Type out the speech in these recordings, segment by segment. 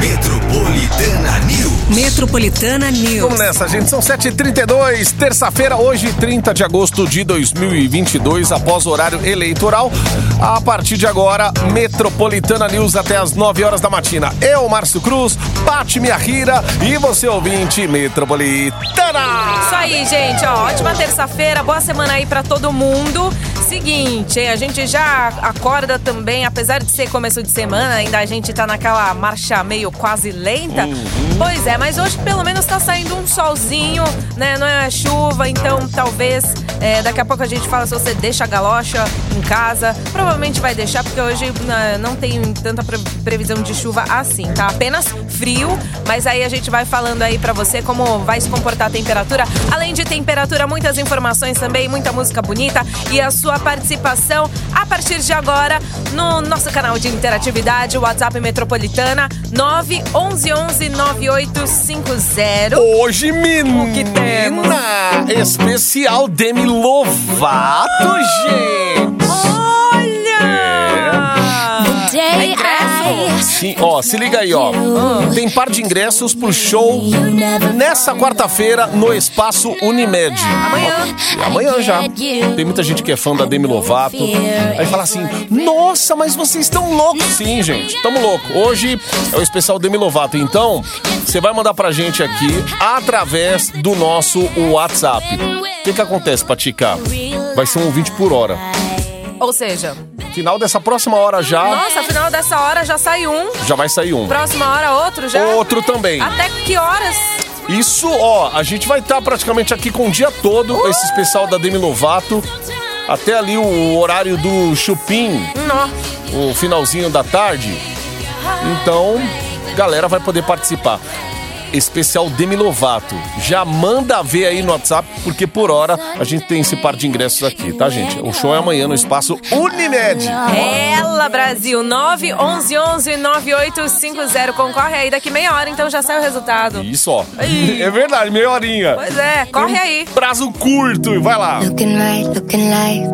Metropolitana News. Metropolitana News. Vamos nessa, gente. São 7h32, terça-feira, hoje, 30 de agosto de 2022, após o horário eleitoral. A partir de agora, Metropolitana News até as 9 horas da matina. Eu, Márcio Cruz, Pati Miahira e você, ouvinte Metropolitana. Isso aí, gente. Ó, ótima terça-feira, boa semana aí pra todo mundo. Seguinte, hein, a gente já acorda também, apesar de ser começo de semana, ainda a gente tá naquela marcha meio quase lenta. Pois é, mas hoje pelo menos tá saindo um solzinho, né? Não é chuva, então talvez é, daqui a pouco a gente fala se você deixa a galocha em casa. Provavelmente vai deixar, porque hoje né, não tem tanta pre- previsão de chuva assim, tá? Apenas frio, mas aí a gente vai falando aí pra você como vai se comportar a temperatura. Além de temperatura, muitas informações também, muita música bonita e a sua participação a partir de agora no nosso canal de interatividade, WhatsApp Metropolitana 911-9850. Hoje, menina, O que temos? especial Demi Lovato, gente. Sim, ó, se liga aí, ó. Tem par de ingressos pro show nessa quarta-feira no Espaço Unimed. Amanhã. Amanhã já. Tem muita gente que é fã da Demi Lovato. Aí fala assim: Nossa, mas vocês estão loucos. Sim, gente, tamo louco. Hoje é o especial Demi Lovato. Então, você vai mandar pra gente aqui através do nosso WhatsApp. O que, que acontece, Patica? Vai ser um ouvinte por hora. Ou seja, Final dessa próxima hora já, nossa, afinal dessa hora já sai um, já vai sair um. próxima hora outro já? Outro também. Até que horas? Isso, ó, a gente vai estar praticamente aqui com o dia todo, esse especial da Demi Lovato. Até ali o horário do Chupim, Nó. o finalzinho da tarde. Então, galera vai poder participar. Especial Demi Lovato. Já manda ver aí no WhatsApp, porque por hora a gente tem esse par de ingressos aqui, tá, gente? O show é amanhã no espaço Unimed. Ela, Brasil, 911-9850. Concorre aí daqui meia hora, então já sai o resultado. Isso, ó. É verdade, meia horinha. Pois é, corre aí. Prazo curto, vai lá. Looking right, looking like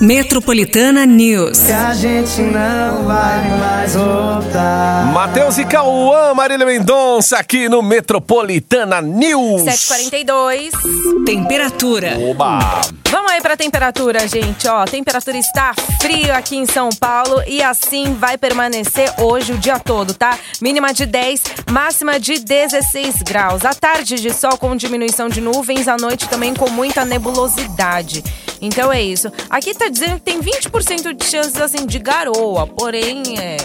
Metropolitana News. a gente não vai mais voltar. Matheus e Cauã, Marília Mendonça aqui no Metropolitana News. 7h42. Temperatura. Oba! Vamos aí pra temperatura, gente. Ó, a temperatura está frio aqui em São Paulo e assim vai permanecer hoje o dia todo, tá? Mínima de 10, máxima de 16 graus. À tarde de sol com diminuição de nuvens, à noite também com muita nebulosidade. Então é isso. Aqui tá dizendo que tem 20% de chances assim de garoa, porém, é,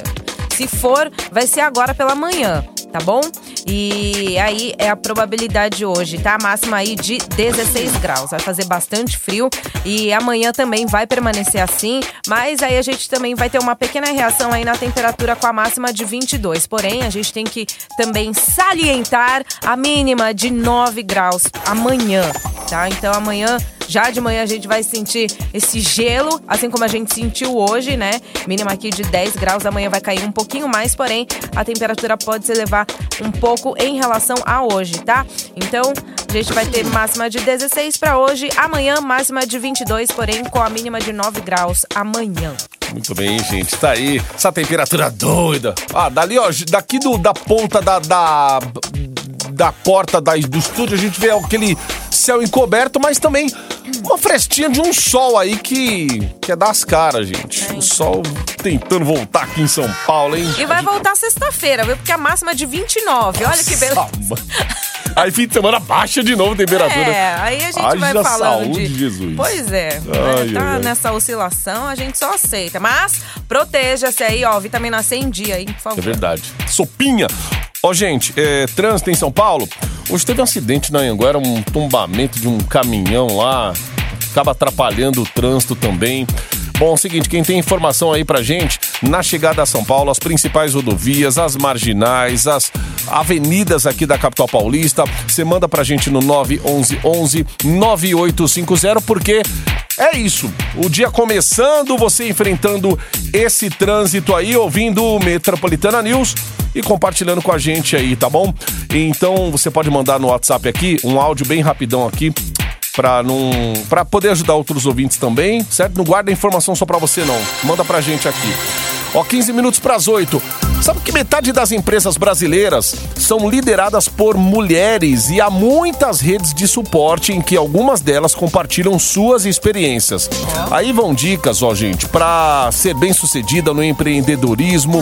se for, vai ser agora pela manhã, tá bom? E aí é a probabilidade hoje, tá? A máxima aí de 16 graus. Vai fazer bastante frio e amanhã também vai permanecer assim, mas aí a gente também vai ter uma pequena reação aí na temperatura com a máxima de 22. Porém, a gente tem que também salientar a mínima de 9 graus amanhã, tá? Então amanhã já de manhã a gente vai sentir esse gelo, assim como a gente sentiu hoje, né? Mínima aqui de 10 graus, amanhã vai cair um pouquinho mais, porém a temperatura pode se elevar um pouco em relação a hoje, tá? Então a gente vai ter máxima de 16 para hoje, amanhã máxima de 22, porém com a mínima de 9 graus amanhã. Muito bem, gente. Tá aí. Essa temperatura doida. Ah, dali, ó, daqui do, da ponta da. da da porta da, do estúdio, a gente vê aquele céu encoberto, mas também uma frestinha de um sol aí que, que é das caras, gente. O sol tentando voltar aqui em São Paulo, hein? E vai voltar sexta-feira, viu? Porque a máxima é de 29. Olha que beleza. Aí fim de semana baixa de novo a temperatura. É, aí a gente Haja vai falando saúde, de... Jesus. Pois é, Ai, né? tá ai, ai. nessa oscilação, a gente só aceita. Mas proteja-se aí, ó, vitamina C em dia aí, por É favor. verdade. Sopinha. Ó, gente, é, trânsito em São Paulo. Hoje teve um acidente na Anguera, um tombamento de um caminhão lá. Acaba atrapalhando o trânsito também. Bom, é o seguinte, quem tem informação aí pra gente, na chegada a São Paulo, as principais rodovias, as marginais, as avenidas aqui da capital paulista, você manda pra gente no 911 9850, porque é isso. O dia começando, você enfrentando esse trânsito aí, ouvindo o Metropolitana News e compartilhando com a gente aí, tá bom? Então você pode mandar no WhatsApp aqui um áudio bem rapidão aqui Pra, não, pra poder ajudar outros ouvintes também, certo? Não guarda informação só pra você, não. Manda pra gente aqui. Ó, 15 minutos pras 8. Sabe que metade das empresas brasileiras são lideradas por mulheres e há muitas redes de suporte em que algumas delas compartilham suas experiências. Aí vão dicas, ó, gente, para ser bem sucedida no empreendedorismo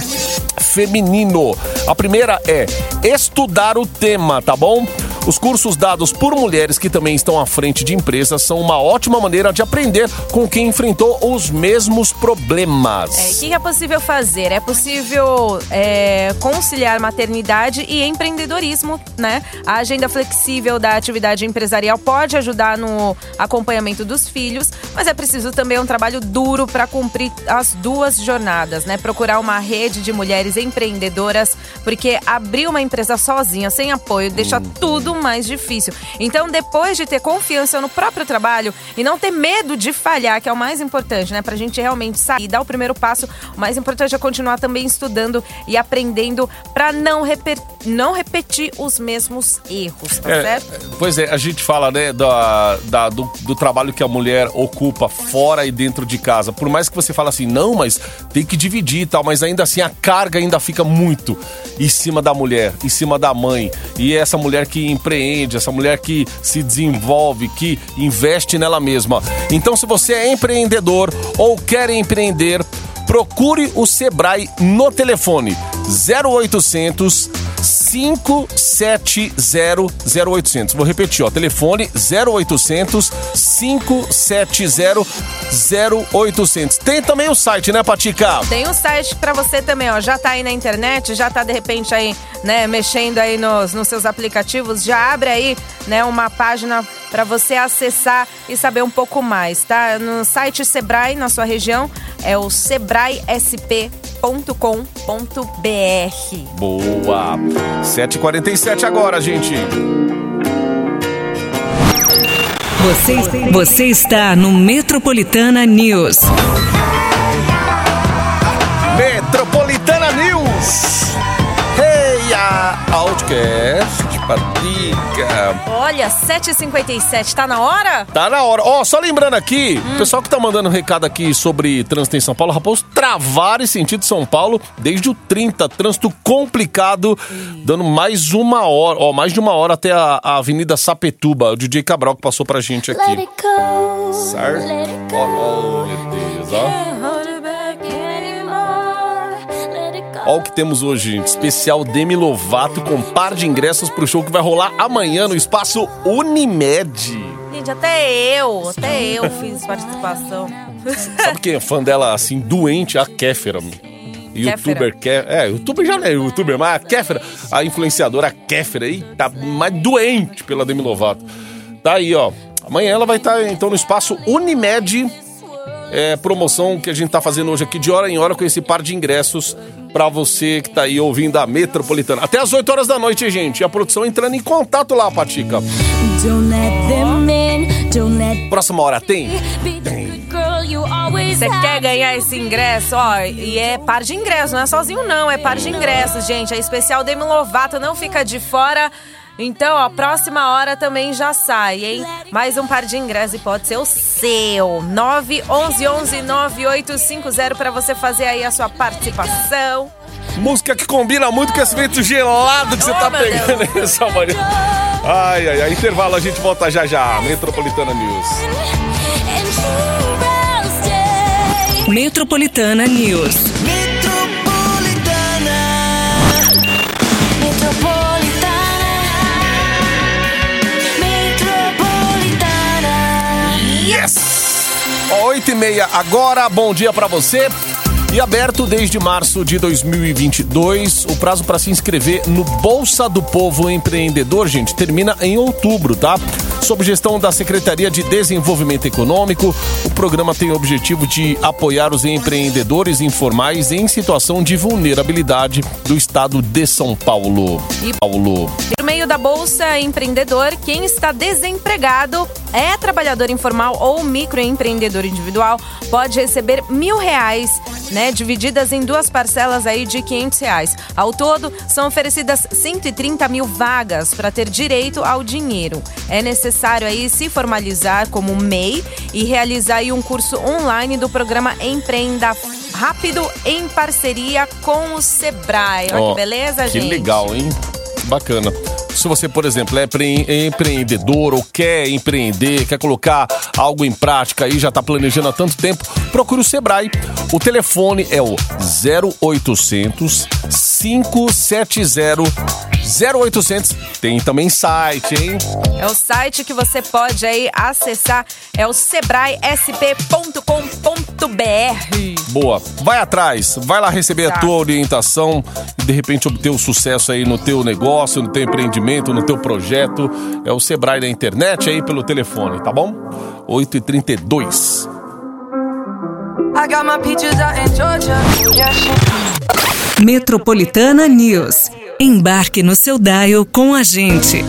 feminino. A primeira é estudar o tema, tá bom? Os cursos dados por mulheres que também estão à frente de empresas são uma ótima maneira de aprender com quem enfrentou os mesmos problemas. É, o que é possível fazer? É possível é, conciliar maternidade e empreendedorismo, né? A agenda flexível da atividade empresarial pode ajudar no acompanhamento dos filhos, mas é preciso também um trabalho duro para cumprir as duas jornadas, né? Procurar uma rede de mulheres empreendedoras, porque abrir uma empresa sozinha, sem apoio, deixa tudo mais difícil. Então, depois de ter confiança no próprio trabalho e não ter medo de falhar, que é o mais importante, né? Pra gente realmente sair, dar o primeiro passo, o mais importante é continuar também estudando e aprendendo para não, reper- não repetir os mesmos erros, tá É, certo? Pois é, a gente fala, né, da, da- do, do trabalho que a mulher ocupa fora e dentro de casa. Por mais que você fale assim, não, mas tem que dividir e tal, mas ainda assim a carga ainda fica muito em cima da mulher, em cima da mãe. E essa mulher que empreende, essa mulher que se desenvolve, que investe nela mesma. Então, se você é empreendedor ou quer empreender, procure o Sebrae no telefone 0800 570 0800. Vou repetir, ó, telefone 0800 570 0800. Tem também o site, né, Patica? Tem um site pra você também, ó. Já tá aí na internet, já tá de repente aí, né, mexendo aí nos, nos seus aplicativos. Já abre aí, né, uma página pra você acessar e saber um pouco mais, tá? No site Sebrae, na sua região, é o sebraesp.com.br. Boa. 7h47 agora, gente. Você, você está no Metropolitana News. Metropolitana News. Hey, a Outcast, Patica. Olha, 7h57, tá na hora? Tá na hora. Ó, só lembrando aqui, o pessoal que tá mandando um recado aqui sobre trânsito em São Paulo, Raposo, travar em sentido São Paulo desde o 30, trânsito complicado, dando mais uma hora, ó, mais de uma hora até a, a Avenida Sapetuba. O DJ Cabral que passou pra gente Let aqui. it go. Certo? Let it go. Ó, Ó o que temos hoje. Especial Demi Lovato com par de ingressos pro show que vai rolar amanhã no espaço Unimed. Gente, até eu, até eu fiz participação. Sabe quem é fã dela, assim, doente? A Kéfera. Youtuber Kéfera. É, youtuber já não é youtuber, mas a Kéfera, a influenciadora Kéfera aí, tá mais doente pela Demi Lovato. Tá aí, ó. Amanhã ela vai estar, então, no espaço Unimed. É, promoção que a gente tá fazendo hoje aqui de hora em hora com esse par de ingressos pra você que tá aí ouvindo a Metropolitana. Até as 8 horas da noite, gente. E a produção entrando em contato lá, Patica. In. Próxima hora tem? always Você quer ganhar esse ingresso, ó, e é par de ingressos, não é sozinho não, é par de ingressos, gente. É especial Demi Lovato, não fica de fora. Então, ó, próxima hora também já sai, hein? Mais um par de ingressos e pode ser o seu. 911-9850 pra você fazer aí a sua participação. Música que combina muito com esse vento gelado que você Oh, tá pegando aí essa manhã. Ai, ai, ai. Intervalo, a gente volta já já. Metropolitana News. Metropolitana News. Meia agora, bom dia pra você. E aberto desde março de 2022, o prazo para se inscrever no Bolsa do Povo Empreendedor, gente, termina em outubro, tá? Sob gestão da Secretaria de Desenvolvimento Econômico, o programa tem o objetivo de apoiar os empreendedores informais em situação de vulnerabilidade do estado de São Paulo. E- Paulo. Meio da Bolsa Empreendedor, quem está desempregado, é trabalhador informal ou microempreendedor individual, pode receber mil reais, né? Divididas em duas parcelas aí de 500 reais. Ao todo, são oferecidas 130 mil vagas para ter direito ao dinheiro. É necessário aí se formalizar como MEI e realizar aí um curso online do programa Empreenda Rápido em parceria com o Sebrae. Olha Ó, que beleza, que gente? legal, hein? Bacana. Se você, por exemplo, é empre- empreendedor ou quer empreender, quer colocar algo em prática e já está planejando há tanto tempo, procure o Sebrae. O telefone é o 0800 570 0800. Tem também site, hein? É o site que você pode aí acessar, é o sebraesp.com.br. Boa. Vai atrás, vai lá receber a Tá. tua orientação e de repente obter o sucesso aí no teu negócio, no teu empreendimento, no teu projeto. É o Sebrae na internet aí pelo telefone, tá bom? 8h32. I got my peaches out in Georgia. Yeah, shit. Metropolitana News. Embarque no seu dial com a gente.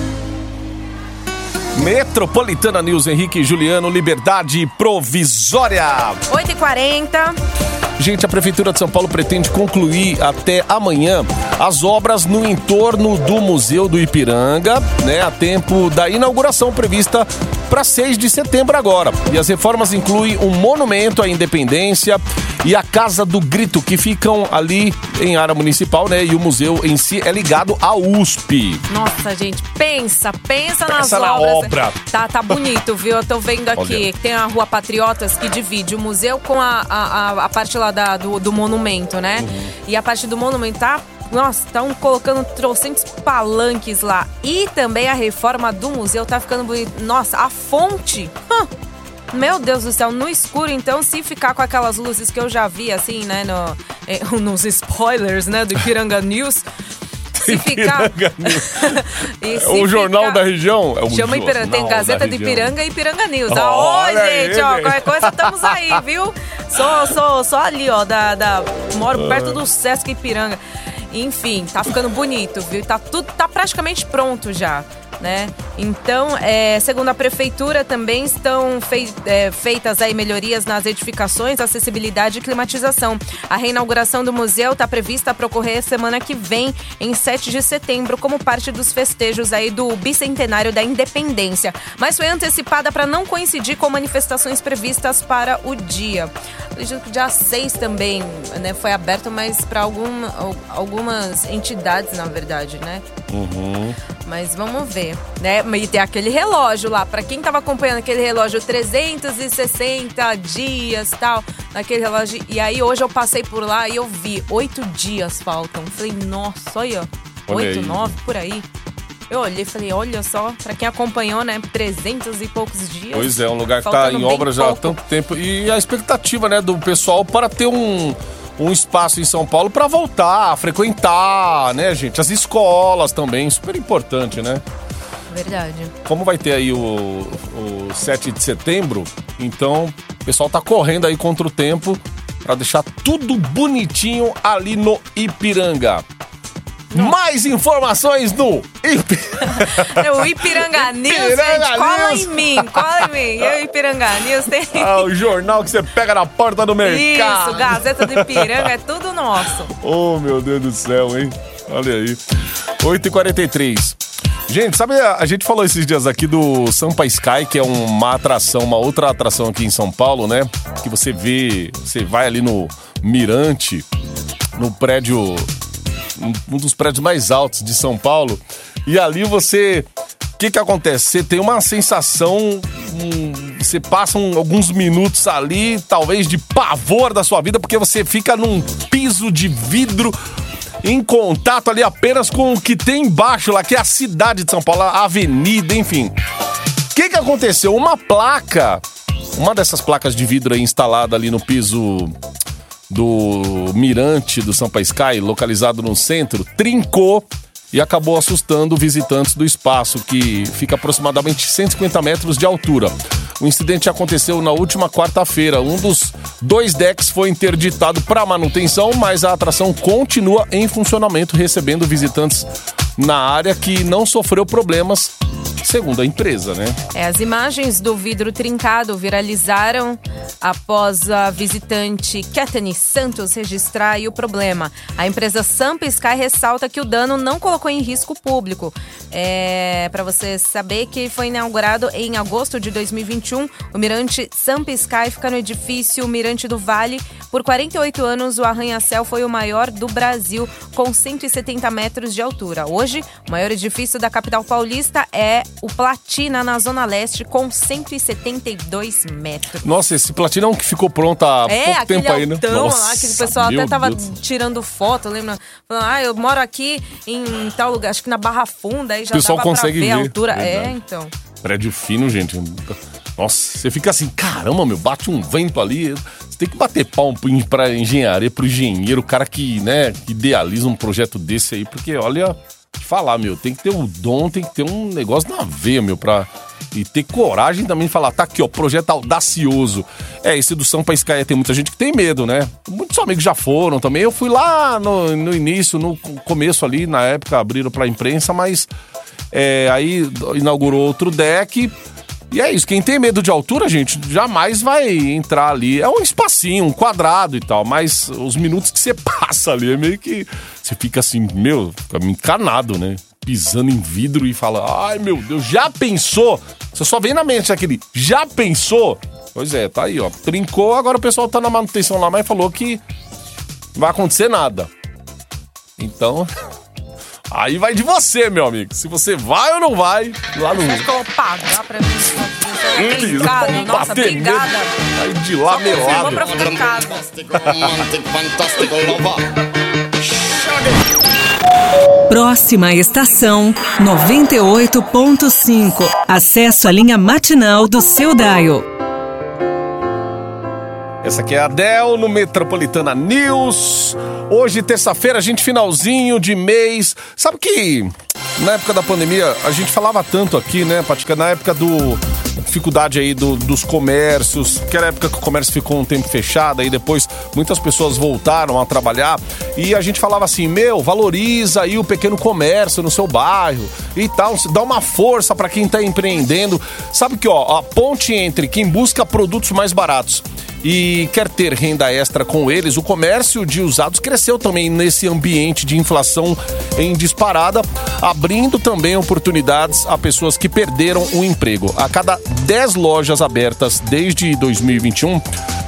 Metropolitana News, Henrique e Juliano, liberdade provisória. 8h40. Gente, a Prefeitura de São Paulo pretende concluir até amanhã as obras no entorno do Museu do Ipiranga, né, a tempo da inauguração prevista para 6 de setembro agora. E as reformas incluem um monumento à independência e a Casa do Grito, que ficam ali em área municipal, né? E o museu em si é ligado à USP. Nossa, gente, pensa, pensa nas Pensa na obras. obra. Tá, tá bonito, viu? Eu tô vendo aqui Olha. que tem a Rua Patriotas que divide o museu com a, a, a- a parte lá da- do, do monumento, né? Uhum. E a parte do monumento tá. Nossa, estão colocando trocentos palanques lá. E também a reforma do museu tá ficando bonito. Nossa, a fonte. Meu Deus do céu, no escuro, então, se ficar com aquelas luzes que eu já vi, assim, né, no, eh, nos spoilers, né, do Piranga News. Se ficar. E se o jornal ficar- da região. É o Chama Ipiranga, tem Gazeta de região. Ipiranga e Ipiranga News. Ó, Oi, aí, gente, ó, gente. qualquer coisa estamos aí, viu? Sou, sou, sou ali, ó, da, da, moro perto do Sesc Ipiranga. Enfim, tá ficando bonito, viu? Tá tudo, tá praticamente pronto já. Né? Então, é, segundo a prefeitura, também estão fei- é, feitas aí melhorias nas edificações, acessibilidade e climatização. A reinauguração do museu está prevista para ocorrer semana que vem, em 7 de setembro, como parte dos festejos aí do bicentenário da independência. Mas foi antecipada para não coincidir com manifestações previstas para o dia. Que dia 6 também né, foi aberto, mas para algum, al- algumas entidades, na verdade, né? Mas vamos ver, né? E tem aquele relógio lá, pra quem tava acompanhando aquele relógio 360 dias tal, naquele relógio. E aí hoje eu passei por lá e eu vi oito dias faltam. Falei, nossa, olha, oito, nove por aí. Eu olhei e falei, olha só, pra quem acompanhou, né, 300 e poucos dias. Pois é, um lugar que faltando em obra já há tanto tempo. E a expectativa né, do pessoal para ter um, um espaço em São Paulo para voltar a frequentar, né, gente? As escolas também, super importante, né? Verdade. Como vai ter aí o, o 7 de setembro, então o pessoal tá correndo aí contra o tempo para deixar tudo bonitinho ali no Ipiranga. Mais informações no Ipiranga. É o Ipiranga News, Ipiranga gente, cola News. em mim, cola em mim. Eu, Ipiranga News, tem... Ah, o jornal que você pega na porta do mercado. Isso, Gazeta do Ipiranga, é tudo nosso. Oh, meu Deus do céu, hein? Olha aí. 8h43. Gente, sabe, a gente falou esses dias aqui do Sampa Sky, que é uma atração, uma outra atração aqui em São Paulo, né? Que você vê, você vai ali no Mirante, no prédio, um- um dos prédios mais altos de São Paulo, e ali você. O que que acontece? Você tem uma sensação, hum, você passa um- alguns minutos ali, talvez de pavor da sua vida, porque você fica num piso de vidro em contato ali apenas com o que tem embaixo lá, que é a cidade de São Paulo, a avenida, enfim. O que que aconteceu? Uma placa, uma dessas placas de vidro aí instalada ali no piso do Mirante do Sampa Sky, localizado no centro, trincou e acabou assustando visitantes do espaço, que fica aproximadamente 150 metros de altura. O incidente aconteceu na última quarta-feira. Um dos dois decks foi interditado para manutenção, mas a atração continua em funcionamento, recebendo visitantes na área que não sofreu problemas, segundo a empresa, né? É, as imagens do vidro trincado viralizaram após a visitante Kathleen Santos registrar o problema. A empresa Sampa Sky ressalta que o dano não colocou em risco público. É, para você saber que foi inaugurado em agosto de 2021, o Mirante Sampa Sky fica no edifício Mirante do Vale. Por 48 anos, o arranha-céu foi o maior do Brasil, com 170 metros de altura. Hoje, o maior edifício da capital paulista é o Platina, na Zona Leste, com 172 metros. Nossa, esse platinão que ficou pronto há É, pouco tempo aí, né? Nossa, lá, que o pessoal até tava Deus. tirando foto, lembra? Falando, ah, eu moro aqui em tal lugar, acho que na Barra Funda, aí já O pessoal consegue pra ver, a ver, altura. É, verdade. então. Prédio fino, gente. Nossa, você fica assim, caramba, meu, bate um vento ali. Você tem que bater pau um pra engenharia, pro engenheiro, o cara que, né, idealiza um projeto desse aí, porque olha, falar, meu, tem que ter o dom, tem que ter um negócio na veia, meu, pra. E ter coragem também de falar, tá aqui, ó, projeto audacioso. É, esse do Sampa Sky tem muita gente que tem medo, né? Muitos amigos já foram também. Eu fui lá no, no início, no começo ali, na época, abriram pra imprensa, mas é, aí inaugurou outro deck. E é isso, quem tem medo de altura, gente, jamais vai entrar ali. É um espacinho, um quadrado e tal, mas os minutos que você passa ali é meio que. Você fica assim, meu, fica encanado, né? Pisando em vidro e fala, ai meu Deus, já pensou? Você só vem na mente aquele, já pensou? Pois é, tá aí, ó. Trincou, agora o pessoal tá na manutenção lá, mas falou que não vai acontecer nada. Então. Aí vai de você, meu amigo. Se você vai ou não vai lá no. Você vou pagar pra mim? Obrigado, Vamos nossa, obrigada. Aí de lá melado. pra ficar em casa. Próxima estação 98.5. Acesso à linha matinal do seu Dial. Essa aqui é a Adel no Metropolitana News. Hoje, terça-feira, a gente finalzinho de mês. Sabe que na época da pandemia a gente falava tanto aqui, né, Patica? Na época do dificuldade aí do- dos comércios, que era a época que o comércio ficou um tempo fechado, aí depois muitas pessoas voltaram a trabalhar e a gente falava assim, meu, valoriza aí o pequeno comércio no seu bairro e tal, dá uma força para quem tá empreendendo. Sabe que, ó, a ponte entre quem busca produtos mais baratos e quer ter renda extra com eles, o comércio de usados cresceu também nesse ambiente de inflação em disparada, abrindo também oportunidades a pessoas que perderam o emprego. A cada 10 lojas abertas desde 2021,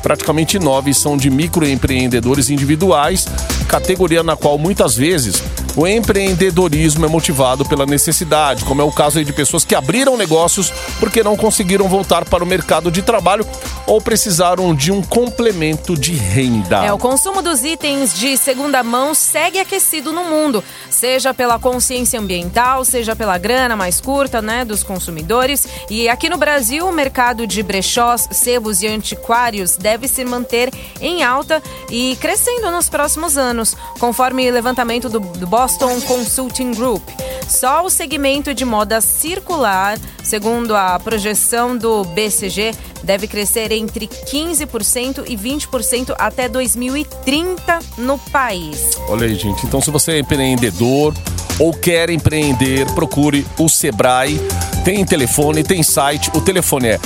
praticamente 9 são de microempreendedores individuais, categoria na qual muitas vezes o empreendedorismo é motivado pela necessidade, como é o caso de pessoas que abriram negócios porque não conseguiram voltar para o mercado de trabalho ou precisaram de um complemento de renda. É, o consumo dos itens de segunda mão segue aquecido no mundo, seja pela consciência ambiental, seja pela grana mais curta, né, dos consumidores. E aqui no Brasil, o mercado de brechós, sebos e antiquários deve se manter em alta e crescendo nos próximos anos, conforme levantamento do, do Boston Consulting Group. Só o segmento de moda circular, segundo a projeção do BCG, deve crescer entre 15% e 20% até 2030 no país. Olha aí, gente. Então, se você é empreendedor ou quer empreender, procure o Sebrae. Tem telefone, tem site. O telefone é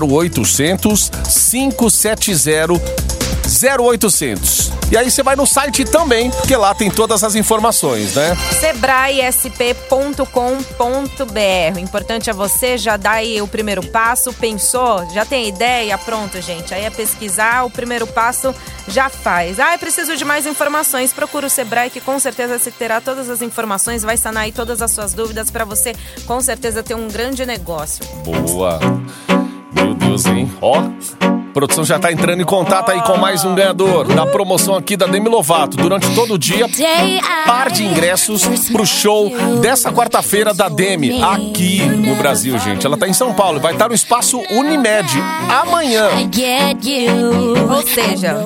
0800 570 0800. E aí você vai no site também, porque lá tem todas as informações, né? sebraesp.com.br. O importante é você já dar aí o primeiro passo, pensou, já tem ideia, pronto, gente. Aí é pesquisar, o primeiro passo já faz. Ah, eu preciso de mais informações. Procura o Sebrae que com certeza você terá todas as informações, vai sanar aí todas as suas dúvidas para você com certeza ter um grande negócio. Boa. Meu Deus, hein? Ó. A produção já tá entrando em contato aí com mais um ganhador da promoção aqui da Demi Lovato. Durante todo o dia, par de ingressos pro show dessa quarta-feira da Demi, aqui no Brasil, gente. Ela tá em São Paulo, vai estar no espaço Unimed amanhã. Ou seja,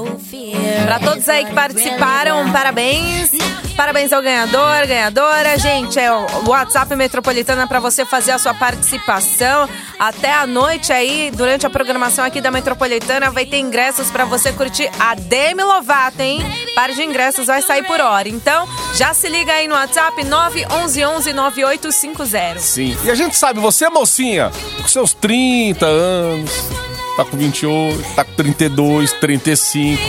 para todos aí que participaram, parabéns. Parabéns ao ganhador, ganhadora. Gente, é o WhatsApp Metropolitana para você fazer a sua participação. Até a noite aí, durante a programação aqui da Metropolitana, vai ter ingressos para você curtir a Demi Lovato, hein? Par de ingressos vai sair por hora. Então, já se liga aí no WhatsApp 911 9850. Sim. E a gente sabe, você, mocinha, com seus 30 anos, tá com 28, tá com 32, 35,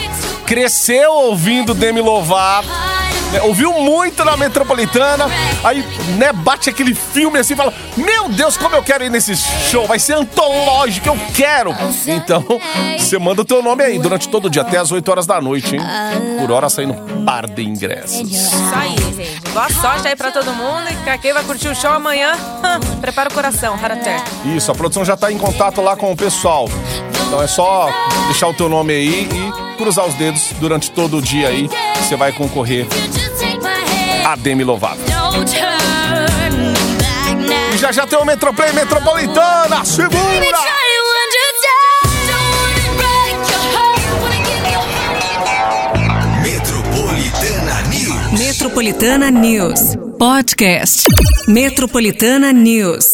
cresceu ouvindo Demi Lovato, né, ouviu muito na Metropolitana, aí, né, bate aquele filme assim e fala: Meu Deus, como eu quero ir nesse show, vai ser antológico, eu quero. Então, você manda o teu nome aí durante todo o dia, até as 8 horas da noite, hein? Por hora saindo um par de ingressos. Isso aí, gente. Boa sorte aí pra todo mundo. E pra quem vai curtir o show amanhã, prepara o coração, Haraté. Isso, a produção já tá em contato lá com o pessoal. Então é só deixar o teu nome aí e cruzar os dedos durante todo o dia aí. Você vai concorrer a Demi Lovato. E já já tem o Metroplay Metropolitana, segura! Metropolitana News. Metropolitana News. Podcast. Metropolitana News.